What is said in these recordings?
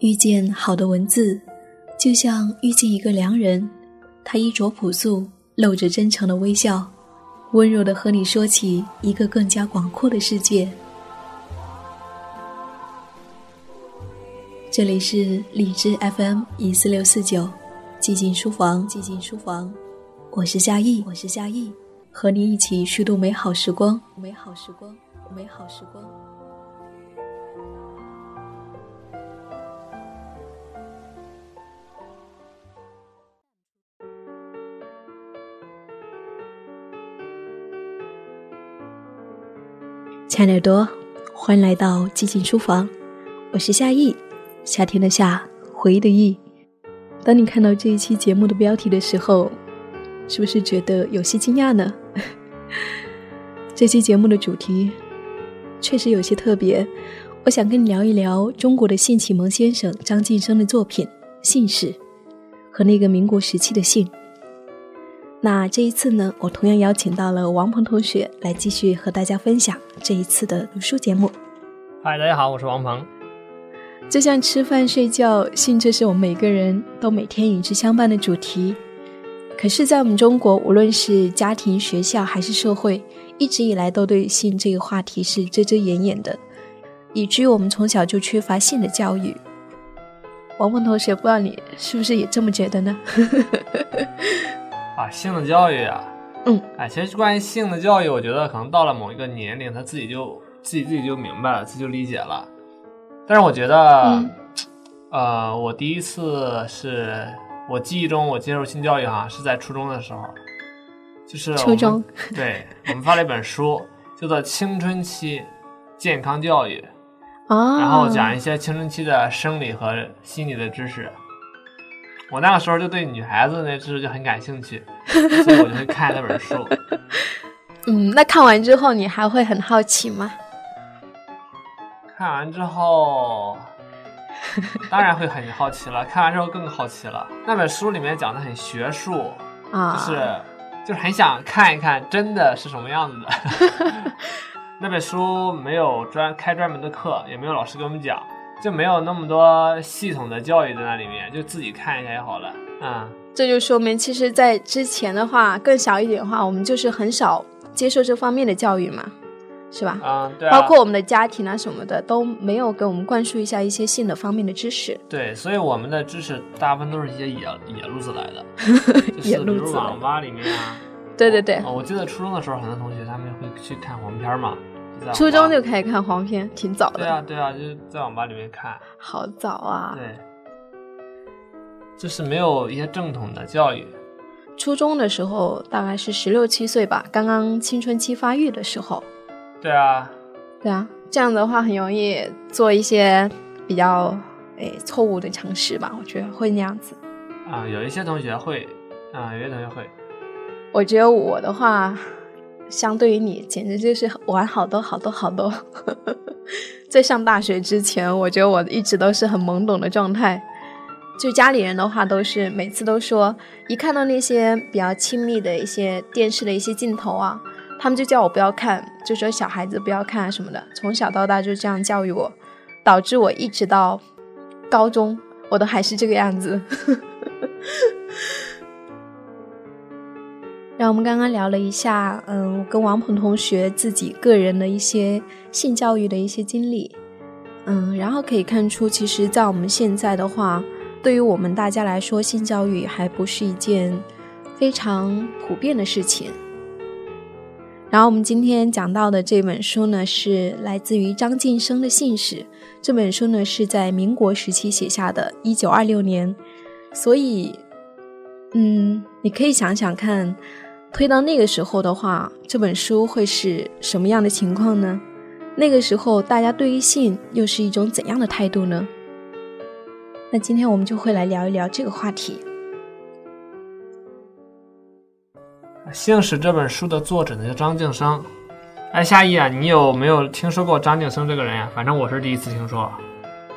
遇见好的文字，就像遇见一个良人。他衣着朴素，露着真诚的微笑，温柔的和你说起一个更加广阔的世界。这里是荔枝 FM 一四六四九，寂静书房，寂静书房，我是夏意，我是夏意，和你一起虚度美好时光，美好时光，美好时光。亲爱的耳朵，欢迎来到寂静书房，我是夏意，夏天的夏，回忆的忆。当你看到这一期节目的标题的时候，是不是觉得有些惊讶呢？这期节目的主题确实有些特别，我想跟你聊一聊中国的性启蒙先生张晋生的作品《姓氏》和那个民国时期的姓。那这一次呢，我同样邀请到了王鹏同学来继续和大家分享这一次的读书节目。嗨，大家好，我是王鹏。就像吃饭、睡觉，性这是我们每个人都每天与之相伴的主题。可是，在我们中国，无论是家庭、学校还是社会，一直以来都对性这个话题是遮遮掩掩的，以至于我们从小就缺乏性的教育。王鹏同学，不知道你是不是也这么觉得呢？啊，性的教育啊，嗯，哎，其实关于性的教育，我觉得可能到了某一个年龄，他自己就自己自己就明白了，自己就理解了。但是我觉得，呃，我第一次是我记忆中我接受性教育哈，是在初中的时候，就是初中，对我们发了一本书，叫做《青春期健康教育》，啊，然后讲一些青春期的生理和心理的知识。我那个时候就对女孩子那知识就很感兴趣，所以我就会看那本书。嗯，那看完之后你还会很好奇吗？看完之后，当然会很好奇了。看完之后更好奇了。那本书里面讲的很学术，啊，就是就是很想看一看真的是什么样子的。那本书没有专开专门的课，也没有老师给我们讲。就没有那么多系统的教育在那里面，就自己看一下就好了。嗯，这就说明，其实，在之前的话，更小一点的话，我们就是很少接受这方面的教育嘛，是吧？嗯，对。包括我们的家庭啊什么的，都没有给我们灌输一下一些性的方面的知识。对，所以我们的知识大部分都是一些野野路子来的，野路子。比如网吧里面啊。对对对。我记得初中的时候，很多同学他们会去看黄片嘛。初中就开始看黄片，挺早的。对啊，对啊，就是在网吧里面看。好早啊！对，就是没有一些正统的教育。初中的时候大概是十六七岁吧，刚刚青春期发育的时候。对啊。对啊，这样的话很容易做一些比较诶错误的尝试吧，我觉得会那样子。啊，有一些同学会，啊，有些同学会。我觉得我的话。相对于你，简直就是玩好多好多好多。在上大学之前，我觉得我一直都是很懵懂的状态。就家里人的话，都是每次都说，一看到那些比较亲密的一些电视的一些镜头啊，他们就叫我不要看，就说小孩子不要看什么的。从小到大就这样教育我，导致我一直到高中，我都还是这个样子。然后我们刚刚聊了一下，嗯，我跟王鹏同学自己个人的一些性教育的一些经历，嗯，然后可以看出，其实，在我们现在的话，对于我们大家来说，性教育还不是一件非常普遍的事情。然后我们今天讲到的这本书呢，是来自于张晋生的《信史》。这本书呢，是在民国时期写下的，一九二六年。所以，嗯，你可以想想看。推到那个时候的话，这本书会是什么样的情况呢？那个时候大家对于性又是一种怎样的态度呢？那今天我们就会来聊一聊这个话题。《姓史》这本书的作者呢叫张敬生。哎，夏意啊，你有没有听说过张敬生这个人呀？反正我是第一次听说。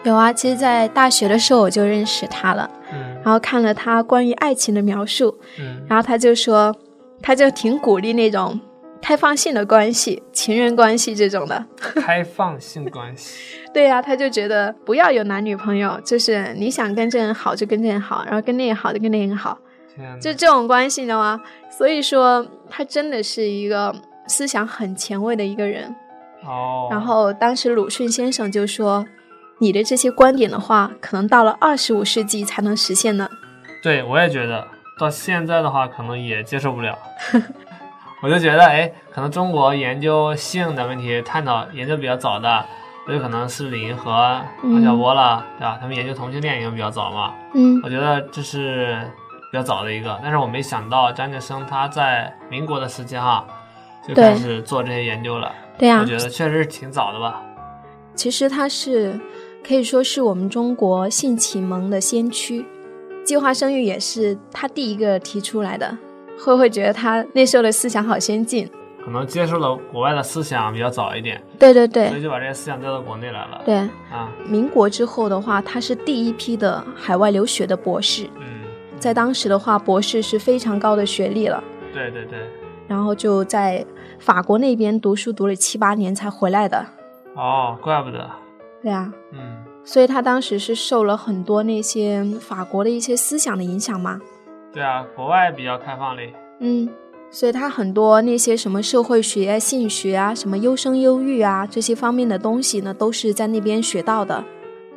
有啊，其实，在大学的时候我就认识他了。嗯。然后看了他关于爱情的描述。嗯。然后他就说。他就挺鼓励那种开放性的关系，情人关系这种的。开放性关系。对呀，他就觉得不要有男女朋友，就是你想跟这人好就跟这人好，然后跟那人好就跟那人好，就这种关系，你知道吗？所以说他真的是一个思想很前卫的一个人。哦。然后当时鲁迅先生就说：“你的这些观点的话，可能到了二十五世纪才能实现呢。”对，我也觉得到现在的话，可能也接受不了。我就觉得，哎，可能中国研究性的问题探讨研究比较早的。有可能是李银河、王小波了，对吧？他们研究同性恋研究比较早嘛。嗯，我觉得这是比较早的一个，但是我没想到张晋生他在民国的时期哈就开始做这些研究了。对呀，我觉得确实是挺早的吧。其实他是可以说是我们中国性启蒙的先驱，计划生育也是他第一个提出来的。会不会觉得他那时候的思想好先进？可能接受了国外的思想比较早一点，对对对，所以就把这些思想带到国内来了。对啊，民国之后的话，他是第一批的海外留学的博士。嗯，在当时的话，博士是非常高的学历了。对对对。然后就在法国那边读书，读了七八年才回来的。哦，怪不得。对啊。嗯。所以他当时是受了很多那些法国的一些思想的影响嘛。对啊，国外比较开放嘞。嗯。所以他很多那些什么社会学、性学啊，什么优生优育啊这些方面的东西呢，都是在那边学到的。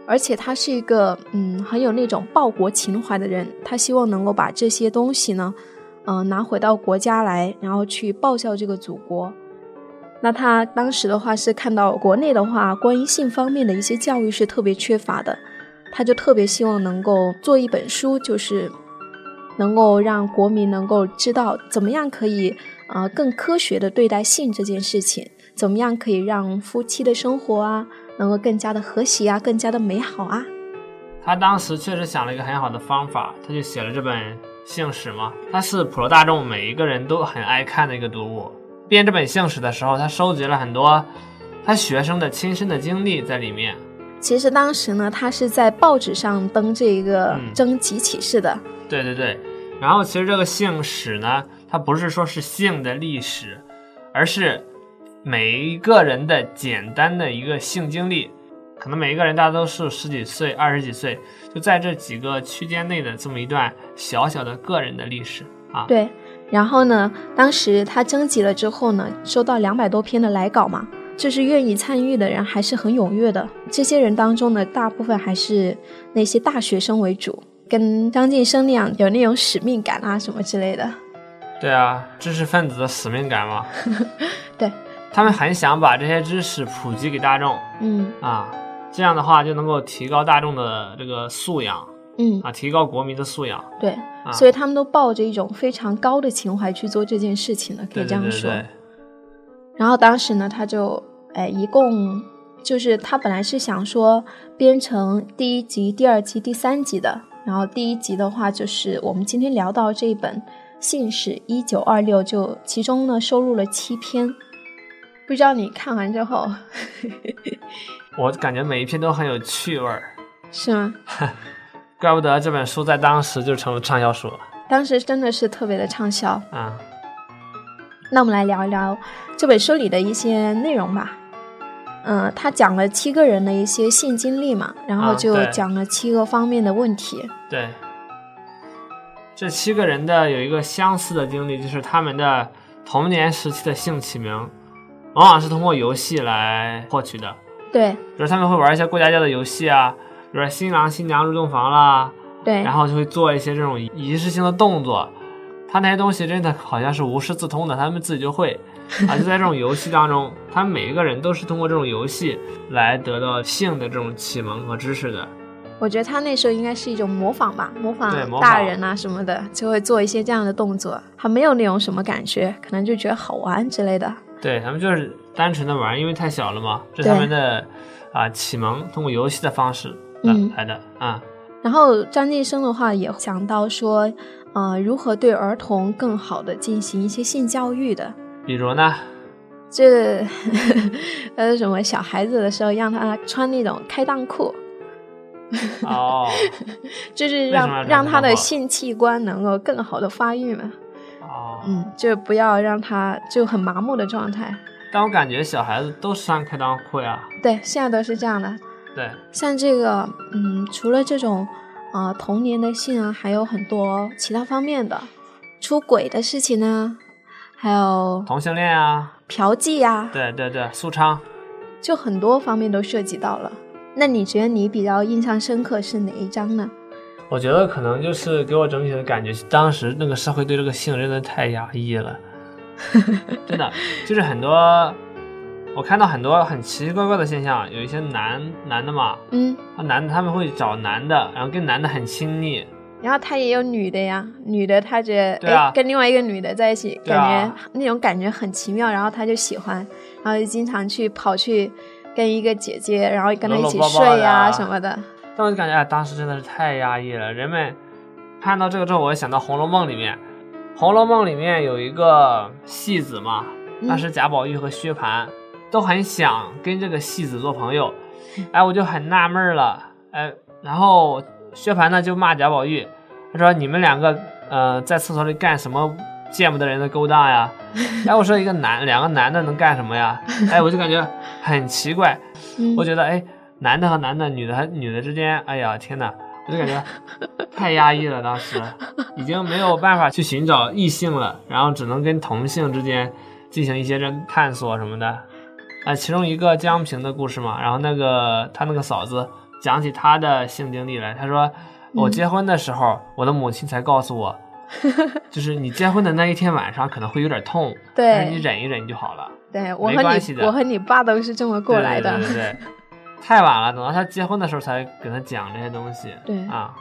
而且他是一个嗯很有那种报国情怀的人，他希望能够把这些东西呢，嗯拿回到国家来，然后去报效这个祖国。那他当时的话是看到国内的话关于性方面的一些教育是特别缺乏的，他就特别希望能够做一本书，就是。能够让国民能够知道怎么样可以，呃，更科学的对待性这件事情，怎么样可以让夫妻的生活啊，能够更加的和谐啊，更加的美好啊。他当时确实想了一个很好的方法，他就写了这本性史嘛。他是普罗大众每一个人都很爱看的一个读物。编这本性史的时候，他收集了很多他学生的亲身的经历在里面。其实当时呢，他是在报纸上登这个征集启事的。对对对，然后其实这个性史呢，它不是说是性的历史，而是每一个人的简单的一个性经历，可能每一个人大家都是十几岁、二十几岁，就在这几个区间内的这么一段小小的个人的历史啊。对，然后呢，当时他征集了之后呢，收到两百多篇的来稿嘛，就是愿意参与的人还是很踊跃的。这些人当中呢，大部分还是那些大学生为主。跟张晋生那样有那种使命感啊什么之类的，对啊，知识分子的使命感嘛。对，他们很想把这些知识普及给大众。嗯啊，这样的话就能够提高大众的这个素养。嗯啊，提高国民的素养。对，所以他们都抱着一种非常高的情怀去做这件事情的，可以这样说。然后当时呢，他就哎一共就是他本来是想说编成第一集、第二集、第三集的。然后第一集的话，就是我们今天聊到这一本《信史一九二六》，就其中呢收录了七篇。不知道你看完之后，我感觉每一篇都很有趣味儿，是吗？怪不得这本书在当时就成了畅销书了。当时真的是特别的畅销啊。那我们来聊一聊这本书里的一些内容吧。嗯，他讲了七个人的一些性经历嘛，然后就讲了七个方面的问题。对，这七个人的有一个相似的经历，就是他们的童年时期的性启蒙，往往是通过游戏来获取的。对，比如他们会玩一些过家家的游戏啊，比如新郎新娘入洞房啦，对，然后就会做一些这种仪式性的动作。他那些东西真的好像是无师自通的，他们自己就会。啊，就在这种游戏当中，他们每一个人都是通过这种游戏来得到性的这种启蒙和知识的。我觉得他那时候应该是一种模仿吧，模仿大人啊什么的，就会做一些这样的动作。还没有那种什么感觉，可能就觉得好玩之类的。对他们就是单纯的玩，因为太小了嘛，这是他们的啊启蒙，通过游戏的方式来来的啊。然后张晋生的话也讲到说，呃，如何对儿童更好的进行一些性教育的。比如呢？这呃，什么小孩子的时候让他穿那种开裆裤，哦，就是让让他的性器官能够更好的发育嘛。哦，嗯，就不要让他就很麻木的状态。但我感觉小孩子都穿开裆裤呀。对，现在都是这样的。对，像这个，嗯，除了这种，啊，童年的性啊，还有很多其他方面的，出轨的事情呢，还有同性恋啊，嫖妓啊，对对对，苏昌，就很多方面都涉及到了。那你觉得你比较印象深刻是哪一章呢？我觉得可能就是给我整体的感觉，当时那个社会对这个性真的太压抑了，真的就是很多。我看到很多很奇奇怪怪的现象，有一些男男的嘛，嗯，他男的他们会找男的，然后跟男的很亲密，然后他也有女的呀，女的他觉得哎跟另外一个女的在一起，感觉那种感觉很奇妙，然后他就喜欢，然后就经常去跑去跟一个姐姐，然后跟她一起睡呀什么的。但我就感觉哎，当时真的是太压抑了。人们看到这个之后，我就想到《红楼梦》里面，《红楼梦》里面有一个戏子嘛，那是贾宝玉和薛蟠。都很想跟这个戏子做朋友，哎，我就很纳闷了，哎，然后薛蟠呢就骂贾宝玉，他说你们两个呃在厕所里干什么见不得人的勾当呀？哎，我说一个男两个男的能干什么呀？哎，我就感觉很奇怪，我觉得哎，男的和男的，女的和女的之间，哎呀天哪，我就感觉太压抑了，当时已经没有办法去寻找异性了，然后只能跟同性之间进行一些这探索什么的。啊，其中一个江平的故事嘛，然后那个他那个嫂子讲起他的性经历来，他说我结婚的时候，我的母亲才告诉我，就是你结婚的那一天晚上可能会有点痛，但是你忍一忍就好了。对，我和你我和你爸都是这么过来的。对对对，太晚了，等到他结婚的时候才给他讲这些东西。对啊，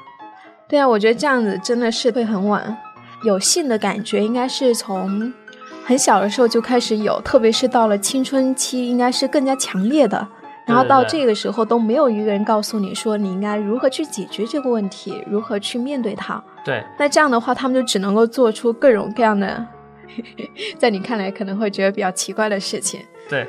对啊，我觉得这样子真的是会很晚，有性的感觉应该是从。很小的时候就开始有，特别是到了青春期，应该是更加强烈的。然后到这个时候都没有一个人告诉你说你应该如何去解决这个问题，如何去面对它。对。那这样的话，他们就只能够做出各种各样的，在你看来可能会觉得比较奇怪的事情。对。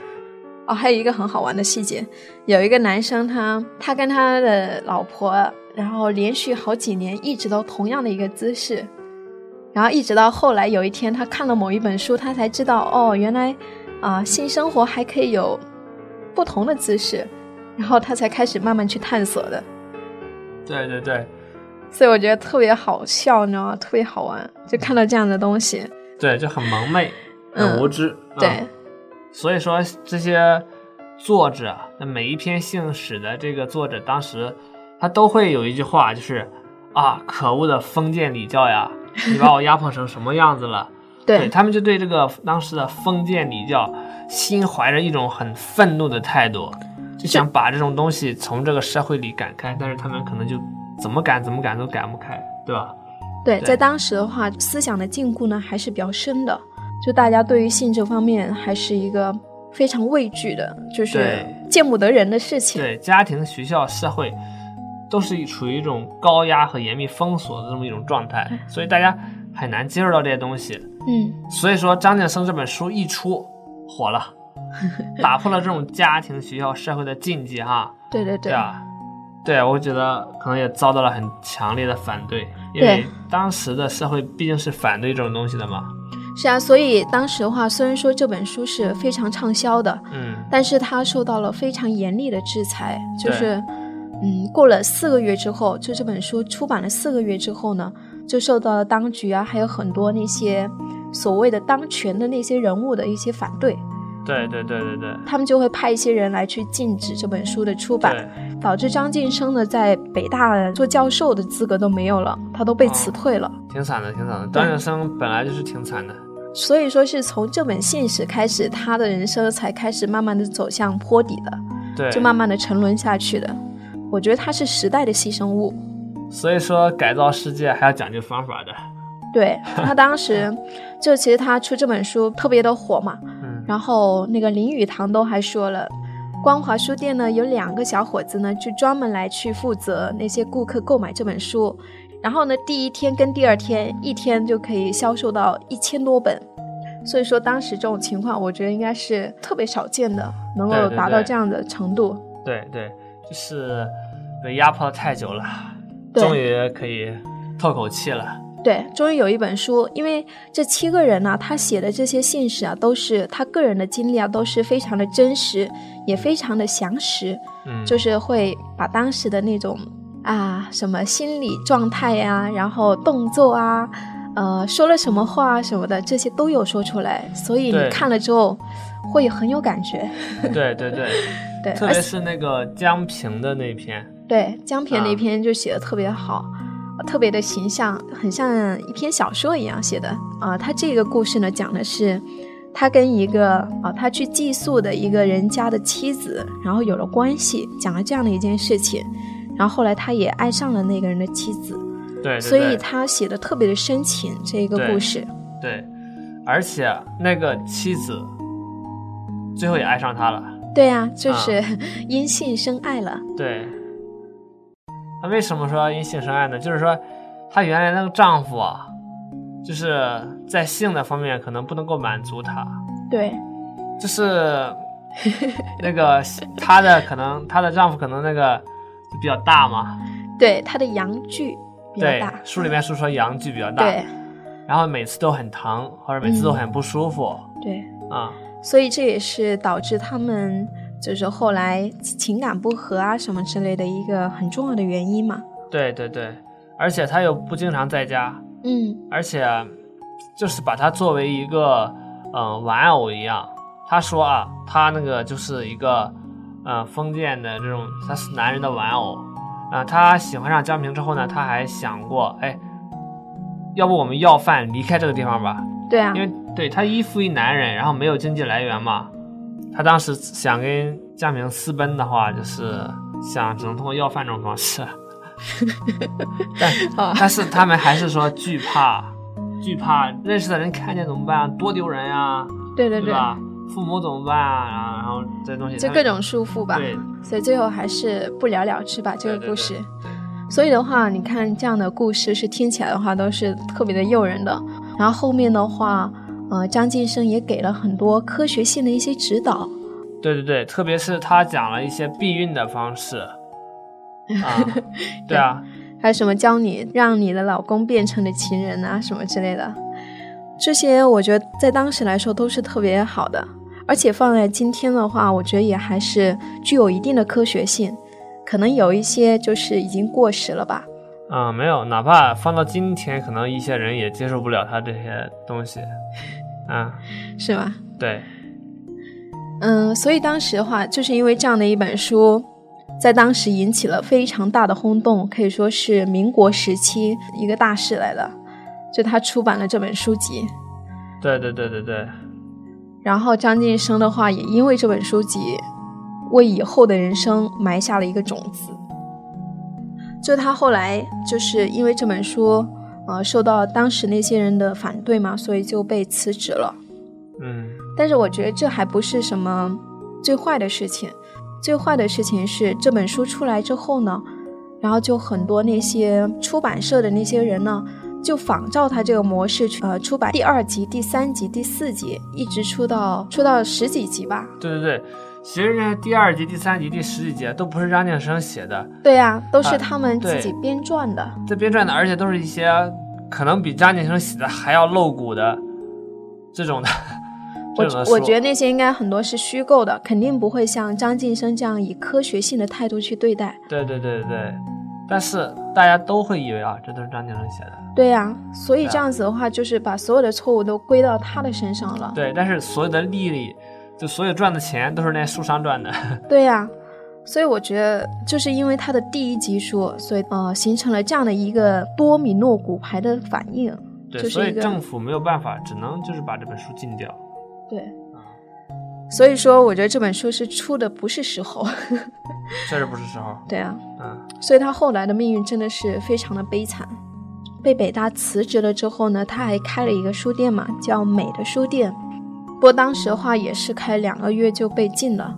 哦，还有一个很好玩的细节，有一个男生，他他跟他的老婆，然后连续好几年一直都同样的一个姿势。然后一直到后来有一天，他看了某一本书，他才知道哦，原来啊，性生活还可以有不同的姿势，然后他才开始慢慢去探索的。对对对，所以我觉得特别好笑，你知道吗？特别好玩，就看到这样的东西。对，就很蒙昧，很无知。对，所以说这些作者，那每一篇性史的这个作者，当时他都会有一句话，就是啊，可恶的封建礼教呀！你把我压迫成什么样子了？对他们就对这个当时的封建礼教心怀着一种很愤怒的态度，就想把这种东西从这个社会里赶开，但是他们可能就怎么赶怎么赶都赶不开，对吧？对，在当时的话，思想的禁锢呢还是比较深的，就大家对于性这方面还是一个非常畏惧的，就是见不得人的事情。对，家庭、学校、社会。都是处于一种高压和严密封锁的这么一种状态，所以大家很难接受到这些东西。嗯，所以说张建生这本书一出火了，打破了这种家庭、学校、社会的禁忌哈。对对对啊，对，我觉得可能也遭到了很强烈的反对，因为当时的社会毕竟是反对这种东西的嘛。是啊，所以当时的话，虽然说这本书是非常畅销的，嗯，但是它受到了非常严厉的制裁，就是。嗯，过了四个月之后，就这本书出版了四个月之后呢，就受到了当局啊，还有很多那些所谓的当权的那些人物的一些反对。对对对对对，他们就会派一些人来去禁止这本书的出版，导致张晋生呢在北大做教授的资格都没有了，他都被辞退了。挺惨的，挺惨的。张晋生本来就是挺惨的，所以说是从这本信史开始，他的人生才开始慢慢的走向坡底的，对，就慢慢的沉沦下去的。我觉得他是时代的牺牲物，所以说改造世界还要讲究方法的。对他当时，就其实他出这本书特别的火嘛，嗯，然后那个林语堂都还说了，光华书店呢有两个小伙子呢，就专门来去负责那些顾客购买这本书，然后呢第一天跟第二天一天就可以销售到一千多本，所以说当时这种情况，我觉得应该是特别少见的，能够达到这样的程度。对对。就是被压迫太久了，终于可以透口气了。对，终于有一本书，因为这七个人呢，他写的这些信史啊，都是他个人的经历啊，都是非常的真实，也非常的详实，嗯，就是会把当时的那种啊什么心理状态呀，然后动作啊，呃，说了什么话什么的，这些都有说出来，所以你看了之后会很有感觉。对 对对，而且别是那个江平的那篇，对江平那啊篇就写的特别好。特别的形象，很像一篇小说一样写的啊、他这个故事呢，讲的是他跟一个啊、他去寄宿的一个人家的妻子，然后有了关系，讲了这样的一件事情。然后后来他也爱上了那个人的妻子，对对所以他写的特别的深情。这一个故事，对，而且那个妻子最后也爱上他了。对呀、就啊。是 因性生爱了。对，那为什么说因性生爱呢？就是说，她原来那个丈夫啊，就是在性的方面可能不能够满足她，对。就是那个 她的可能她的丈夫可能那个比较大嘛，对，她的阳具比较对大，，书里面是说阳具比较大，对。然后每次都很疼或者每次都很不舒服。对，啊、所以这也是导致他们就是后来情感不和啊什么之类的一个很重要的原因嘛。对对对，而且他又不经常在家，嗯，而且就是把他作为一个嗯、呃玩偶一样。他说啊，他那个就是一个呃封建的这种，他是男人的玩偶啊、他喜欢上江平之后呢，他还想过，哎，要不我们要饭离开这个地方吧？对啊因，为对他依附于男人，然后没有经济来源嘛。他当时想跟江明私奔的话，就是想只能通过要饭这种方式。但啊但是他们还是说惧怕，惧怕认识的人看见怎么办？多丢人呀、对对对，对吧？父母怎么办啊？然后这些东西，就各种束缚吧。对所以最后还是不了了之吧，这个故事。对所以的话，你看这样的故事是听起来的话都是特别的诱人的。然后后面的话，呃，张晋生也给了很多科学性的一些指导。对对对，特别是他讲了一些避孕的方式 啊，对啊，还有什么教你让你的老公变成了情人啊，什么之类的，这些我觉得在当时来说都是特别好的，而且放在今天的话，我觉得也还是具有一定的科学性，可能有一些就是已经过时了吧。嗯，没有，哪怕放到今天，可能一些人也接受不了他这些东西，嗯，是吧？对，嗯，所以当时的话，就是因为这样的一本书，在当时引起了非常大的轰动，可以说是民国时期一个大事来了。就他出版了这本书籍，对对对对对，然后张晋生的话，也因为这本书籍，为以后的人生埋下了一个种子。就他后来就是因为这本书，呃，受到当时那些人的反对嘛，所以就被辞职了。嗯，但是我觉得这还不是什么最坏的事情，最坏的事情是这本书出来之后呢，然后就很多那些出版社的那些人呢，就仿照他这个模式去呃出版第二集、第三集、第四集，一直出到出到十几集吧。对对对，其实呢，第二集、第三集、第十几集都不是张晋生写的，对呀、都是啊他们自己编撰的。这编撰的，而且都是一些可能比张晋生写的还要露骨的这种的。我我觉得那些应该很多是虚构的，肯定不会像张晋生这样以科学性的态度去对待。对对对对对，但是大家都会以为啊，这都是张晋生写的。对呀、所以这样子的话，就是把所有的错误都归到他的身上了。对，但是所有的利益，就所有赚的钱都是那书商赚的。对呀、所以我觉得就是因为他的第一集书，所以呃形成了这样的一个多米诺骨牌的反应。对，就是所以政府没有办法，只能就是把这本书禁掉。对，所以说我觉得这本书是出的不是时候。确实不是时候。对啊，嗯，所以他后来的命运真的是非常的悲惨。被北大辞职了之后呢，他还开了一个书店嘛，叫美的书店。不过当时的话也是开两个月就被禁了。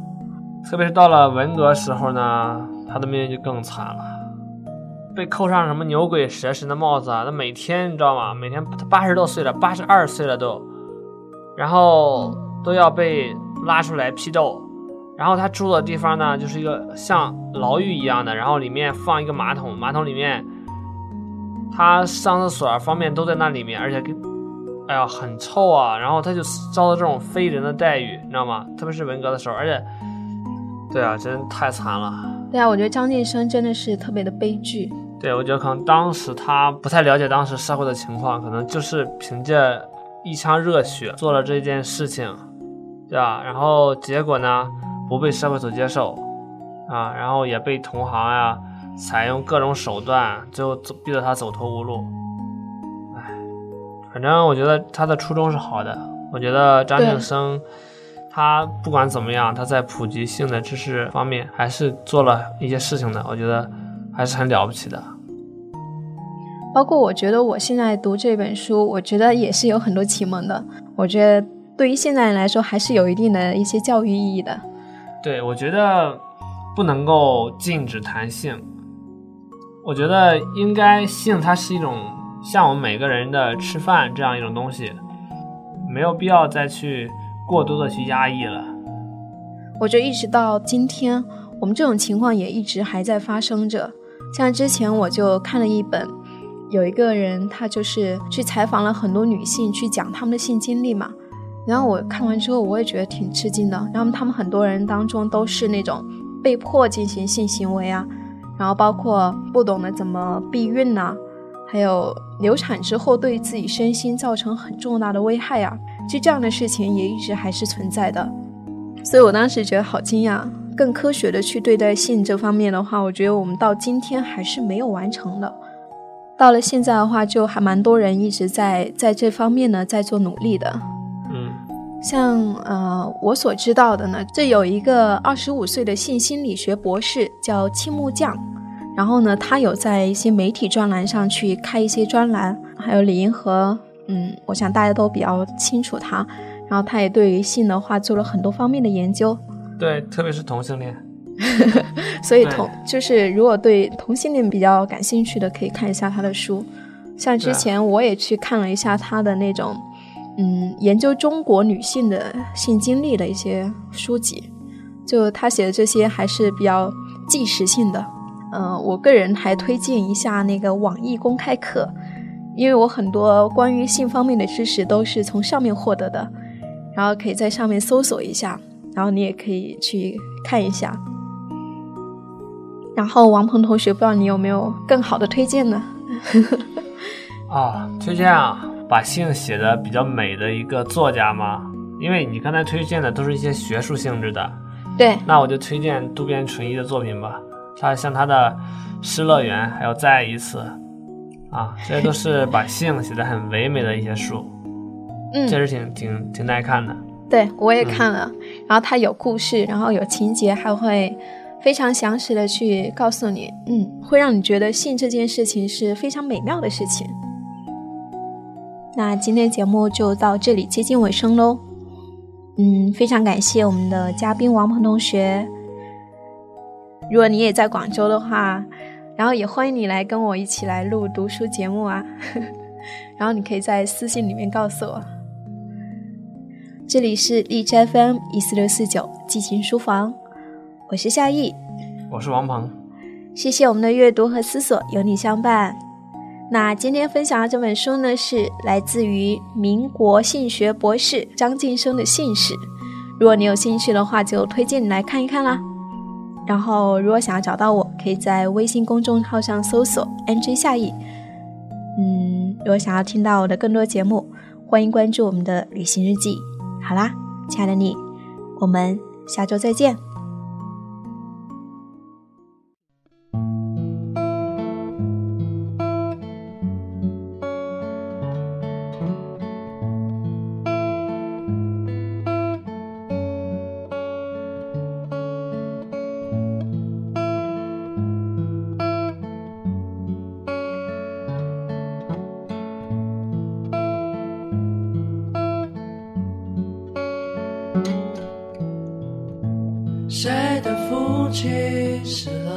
特别是到了文革时候呢，他的命运就更惨了，被扣上什么牛鬼蛇神的帽子啊！他每天你知道吗？每天他八十多岁了，八十二岁了都，然后都要被拉出来批斗。然后他住的地方呢，就是一个像牢狱一样的，然后里面放一个马桶，马桶里面他上厕所方便都在那里面，而且跟，哎呀，很臭啊。然后他就遭到这种非人的待遇，你知道吗？特别是文革的时候，而且，对啊，真太惨了。对啊，我觉得张晋生真的是特别的悲剧。对，我觉得可能当时他不太了解当时社会的情况，可能就是凭借一腔热血做了这件事情，对吧？然后结果呢，不被社会所接受，啊，然后也被同行呀。采用各种手段，最后逼得他走投无路。唉，反正我觉得他的初衷是好的。我觉得张晋生，他不管怎么样，他在普及性的知识方面还是做了一些事情的。我觉得还是很了不起的。包括我觉得我现在读这本书，我觉得也是有很多启蒙的。我觉得对于现在人来说，还是有一定的一些教育意义的。对，我觉得不能够禁止谈性。我觉得应该性，它是一种像我们每个人的吃饭这样一种东西，没有必要再去过多的去压抑了。我觉得一直到今天，我们这种情况也一直还在发生着。像之前我就看了一本，有一个人他就是去采访了很多女性，去讲他们的性经历嘛。然后我看完之后，我也觉得挺吃惊的。然后他们很多人当中都是那种被迫进行性行为啊。然后包括不懂得怎么避孕呐，还有流产之后对自己身心造成很重大的危害啊，就这样的事情也一直还是存在的。所以我当时觉得好惊讶，更科学的去对待性这方面的话，我觉得我们到今天还是没有完成的。到了现在的话，就还蛮多人一直在在这方面呢在做努力的。嗯像呃，我所知道的呢，这有一个二十五岁的性心理学博士叫青木匠，然后呢，他有在一些媒体专栏上去开一些专栏，还有李银河，嗯，我想大家都比较清楚他，然后他也对于性的话做了很多方面的研究，对，特别是同性恋，所以同就是如果对同性恋比较感兴趣的，可以看一下他的书，像之前我也去看了一下他的那种。嗯，研究中国女性的性经历的一些书籍，就他写的这些还是比较纪实性的。嗯，我个人还推荐一下那个网易公开课，因为我很多关于性方面的知识都是从上面获得的，然后可以在上面搜索一下，然后你也可以去看一下。然后王鹏同学，不知道你有没有更好的推荐呢？啊，推荐啊。把性写的比较美的一个作家吗？因为你刚才推荐的都是一些学术性质的，对，那我就推荐渡边淳一的作品吧。他像他的《失乐园》，还有《再一次》，啊，这些都是 把性写的很唯美的一些书，嗯，确实挺挺挺耐看的。对，我也看了，然后它有故事，然后有情节，还会非常详实的去告诉你，嗯，会让你觉得性这件事情是非常美妙的事情。那今天节目就到这里接近尾声喽，嗯，非常感谢我们的嘉宾王鹏同学。如果你也在广州的话，然后也欢迎你来跟我一起来录读书节目啊，然后你可以在私信里面告诉我。这里是荔枝 FM 一四六四九激情书房，我是夏意，我是王鹏，谢谢我们的阅读和思索有你相伴。那今天分享的这本书呢，是来自于民国性学博士张晋生的姓史。如果你有兴趣的话，就推荐你来看一看啦。然后，如果想要找到我，可以在微信公众号上搜索 “nj 夏意”。嗯，如果想要听到我的更多节目，欢迎关注我们的旅行日记。好啦，亲爱的你，我们下周再见。去思